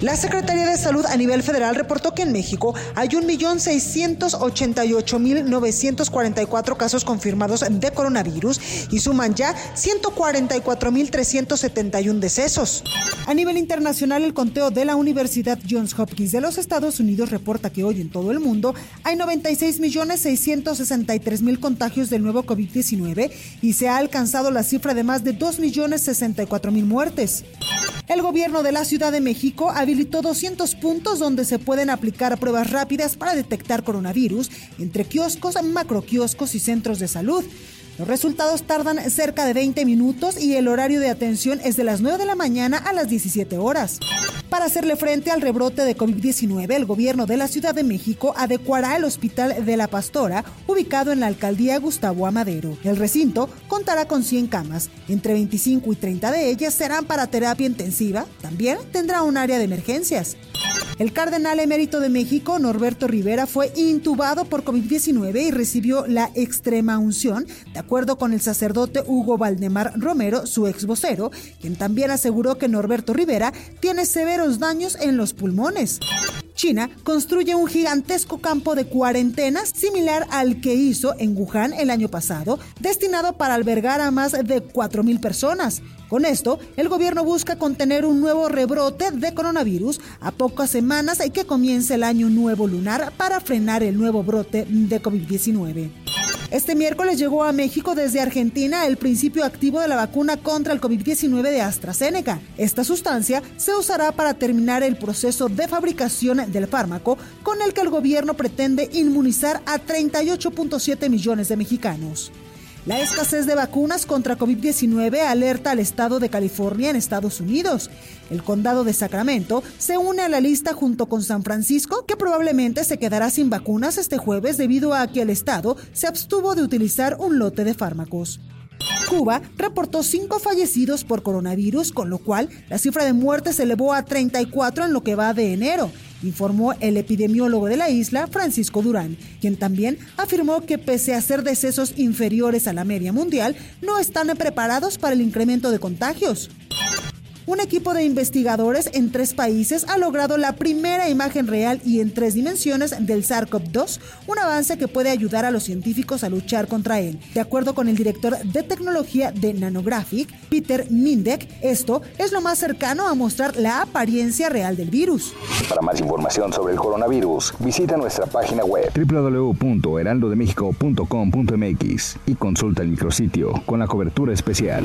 La Secretaría de Salud a nivel federal reportó que en México hay 1.688.944 casos confirmados de coronavirus y suman ya 144.371 decesos. A nivel internacional, el conteo de la Universidad Johns Hopkins de los Estados Unidos reporta que hoy en todo el mundo hay 96.663.000 contagios del nuevo COVID-19 y se ha alcanzado la cifra de más de 2.064.000 muertes. El gobierno de la Ciudad de México habilitó 200 puntos donde se pueden aplicar pruebas rápidas para detectar coronavirus entre kioscos, macroquioscos y centros de salud. Los resultados tardan cerca de 20 minutos y el horario de atención es de las 9 de la mañana a las 17 horas. Para hacerle frente al rebrote de COVID-19, el gobierno de la Ciudad de México adecuará el Hospital de la Pastora, ubicado en la alcaldía Gustavo Amadero. El recinto contará con 100 camas, entre 25 y 30 de ellas serán para terapia intensiva. También tendrá un área de emergencias. El cardenal emérito de México, Norberto Rivera, fue intubado por COVID-19 y recibió la extrema unción, de acuerdo con el sacerdote Hugo Valdemar Romero, su ex vocero, quien también aseguró que Norberto Rivera tiene severos daños en los pulmones. China construye un gigantesco campo de cuarentenas similar al que hizo en Wuhan el año pasado, destinado para albergar a más de 4.000 personas. Con esto, el gobierno busca contener un nuevo rebrote de coronavirus a pocas semanas que comience el año nuevo lunar para frenar el nuevo brote de COVID-19. Este miércoles llegó a México desde Argentina el principio activo de la vacuna contra el COVID-19 de AstraZeneca. Esta sustancia se usará para terminar el proceso de fabricación del fármaco con el que el gobierno pretende inmunizar a 38.7 millones de mexicanos. La escasez de vacunas contra COVID-19 alerta al estado de California en Estados Unidos. El condado de Sacramento se une a la lista junto con San Francisco, que probablemente se quedará sin vacunas este jueves debido a que el estado se abstuvo de utilizar un lote de fármacos. Cuba reportó cinco fallecidos por coronavirus, con lo cual la cifra de muertes se elevó a 34 en lo que va de enero, informó el epidemiólogo de la isla, Francisco Durán, quien también afirmó que pese a ser decesos inferiores a la media mundial, no están preparados para el incremento de contagios un equipo de investigadores en tres países ha logrado la primera imagen real y en tres dimensiones del SARS-CoV-2, un avance que puede ayudar a los científicos a luchar contra él. De acuerdo con el director de tecnología de Nanographic, Peter Mindek, esto es lo más cercano a mostrar la apariencia real del virus. Para más información sobre el coronavirus, visita nuestra página web www.heraldodemexico.com.mx y consulta el micrositio con la cobertura especial.